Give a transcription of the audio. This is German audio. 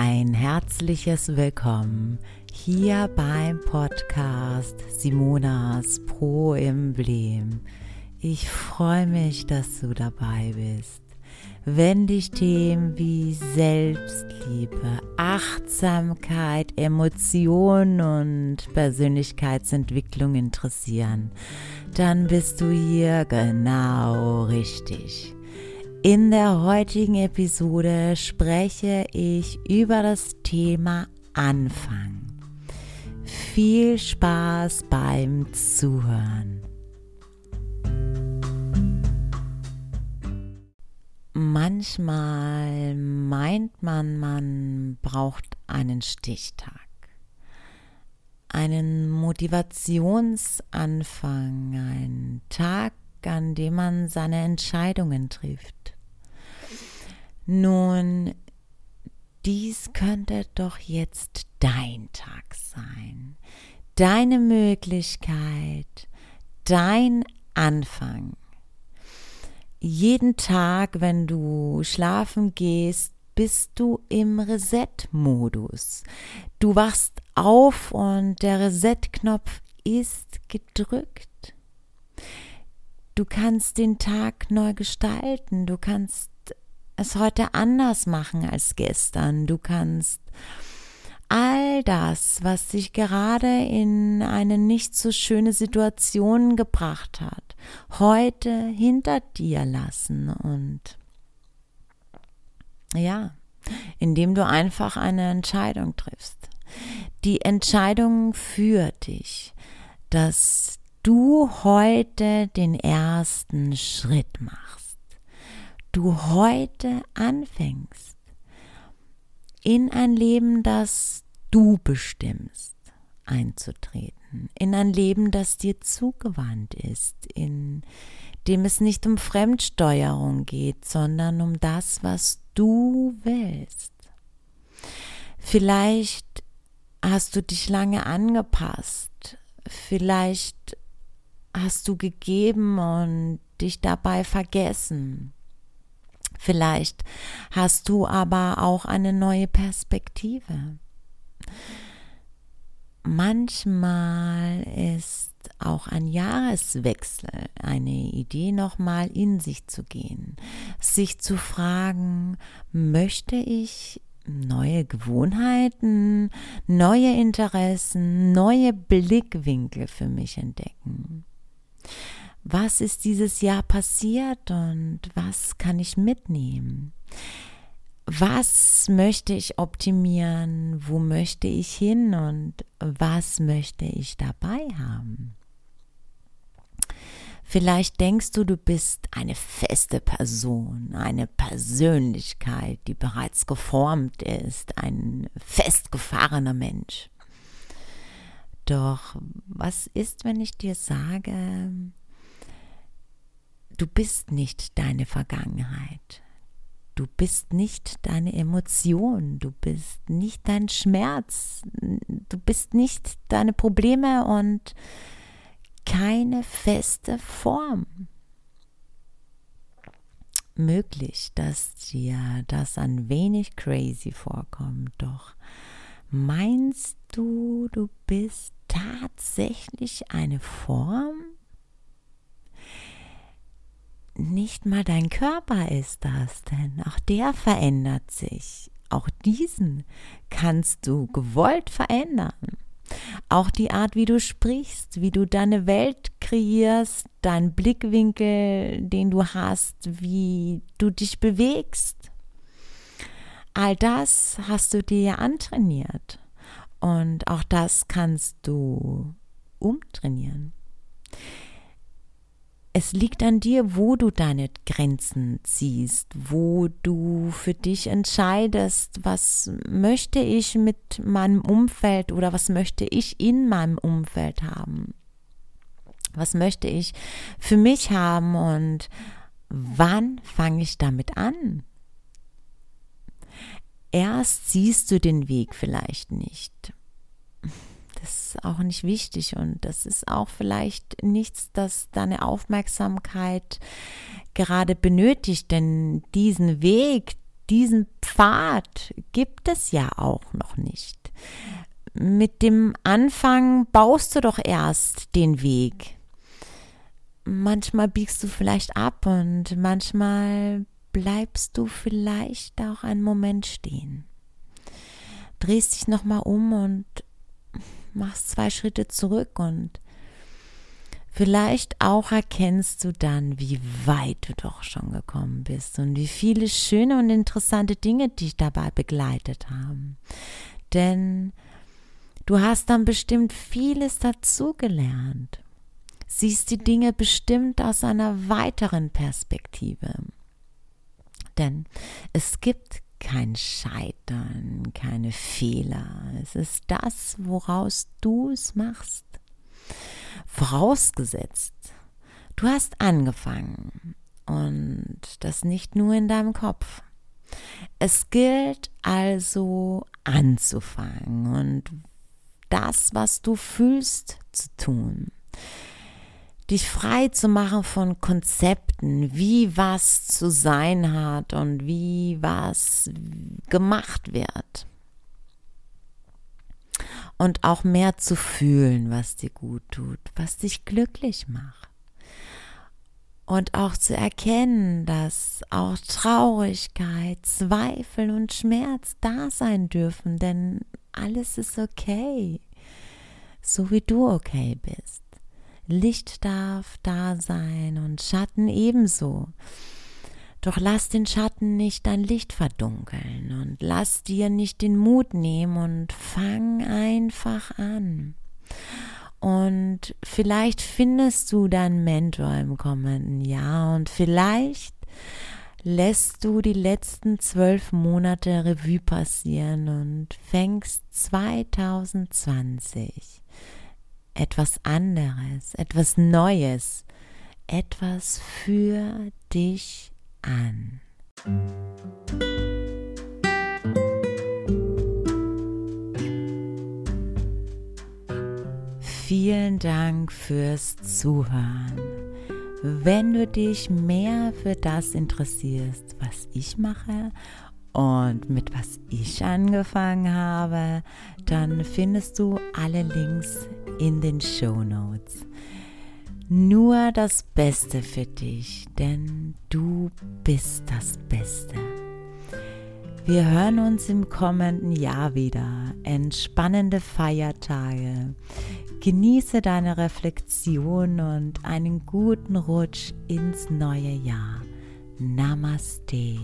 Ein herzliches Willkommen hier beim Podcast Simonas Pro Emblem. Ich freue mich, dass du dabei bist. Wenn dich Themen wie Selbstliebe, Achtsamkeit, Emotionen und Persönlichkeitsentwicklung interessieren, dann bist du hier genau richtig. In der heutigen Episode spreche ich über das Thema Anfang. Viel Spaß beim Zuhören. Manchmal meint man, man braucht einen Stichtag, einen Motivationsanfang, einen Tag, an dem man seine Entscheidungen trifft. Nun, dies könnte doch jetzt dein Tag sein, deine Möglichkeit, dein Anfang. Jeden Tag, wenn du schlafen gehst, bist du im Reset-Modus. Du wachst auf und der Reset-Knopf ist gedrückt. Du kannst den Tag neu gestalten, du kannst es heute anders machen als gestern. Du kannst all das, was dich gerade in eine nicht so schöne Situation gebracht hat, heute hinter dir lassen und ja, indem du einfach eine Entscheidung triffst. Die Entscheidung für dich, dass du heute den ersten Schritt machst du heute anfängst in ein Leben, das du bestimmst, einzutreten, in ein Leben, das dir zugewandt ist, in dem es nicht um Fremdsteuerung geht, sondern um das, was du willst. Vielleicht hast du dich lange angepasst, vielleicht hast du gegeben und dich dabei vergessen. Vielleicht hast du aber auch eine neue Perspektive. Manchmal ist auch ein Jahreswechsel eine Idee, nochmal in sich zu gehen, sich zu fragen, möchte ich neue Gewohnheiten, neue Interessen, neue Blickwinkel für mich entdecken was ist dieses Jahr passiert und was kann ich mitnehmen? Was möchte ich optimieren? Wo möchte ich hin und was möchte ich dabei haben? Vielleicht denkst du, du bist eine feste Person, eine Persönlichkeit, die bereits geformt ist, ein festgefahrener Mensch. Doch was ist, wenn ich dir sage, Du bist nicht deine Vergangenheit. Du bist nicht deine Emotion. Du bist nicht dein Schmerz. Du bist nicht deine Probleme und keine feste Form. Möglich, dass dir das ein wenig crazy vorkommt, doch meinst du, du bist tatsächlich eine Form? nicht mal dein Körper ist das, denn auch der verändert sich. Auch diesen kannst du gewollt verändern. Auch die Art, wie du sprichst, wie du deine Welt kreierst, dein Blickwinkel, den du hast, wie du dich bewegst. All das hast du dir ja antrainiert. Und auch das kannst du umtrainieren. Es liegt an dir, wo du deine Grenzen ziehst, wo du für dich entscheidest, was möchte ich mit meinem Umfeld oder was möchte ich in meinem Umfeld haben. Was möchte ich für mich haben und wann fange ich damit an? Erst siehst du den Weg vielleicht nicht das ist auch nicht wichtig und das ist auch vielleicht nichts, das deine Aufmerksamkeit gerade benötigt, denn diesen Weg, diesen Pfad gibt es ja auch noch nicht. Mit dem Anfang baust du doch erst den Weg. Manchmal biegst du vielleicht ab und manchmal bleibst du vielleicht auch einen Moment stehen. Drehst dich nochmal um und machst zwei Schritte zurück und Vielleicht auch erkennst du dann, wie weit du doch schon gekommen bist und wie viele schöne und interessante Dinge dich dabei begleitet haben. Denn du hast dann bestimmt vieles dazugelernt. Siehst die Dinge bestimmt aus einer weiteren Perspektive. Denn es gibt kein Scheitern, keine Fehler. Es ist das, woraus du es machst. Vorausgesetzt, du hast angefangen und das nicht nur in deinem Kopf. Es gilt also anzufangen und das, was du fühlst, zu tun. Dich frei zu machen von Konzepten, wie was zu sein hat und wie was gemacht wird und auch mehr zu fühlen, was dir gut tut, was dich glücklich macht. Und auch zu erkennen, dass auch Traurigkeit, Zweifel und Schmerz da sein dürfen, denn alles ist okay, so wie du okay bist. Licht darf da sein und Schatten ebenso. Doch lass den Schatten nicht dein Licht verdunkeln und lass dir nicht den Mut nehmen und fang einfach an. Und vielleicht findest du deinen Mentor im kommenden Jahr und vielleicht lässt du die letzten zwölf Monate Revue passieren und fängst 2020 etwas anderes, etwas Neues, etwas für dich an. Vielen Dank fürs Zuhören. Wenn du dich mehr für das interessierst, was ich mache und mit was ich angefangen habe, dann findest du alle Links in den Show Notes nur das Beste für dich, denn du bist das Beste. Wir hören uns im kommenden Jahr wieder. Entspannende Feiertage. Genieße deine Reflexion und einen guten Rutsch ins neue Jahr. Namaste.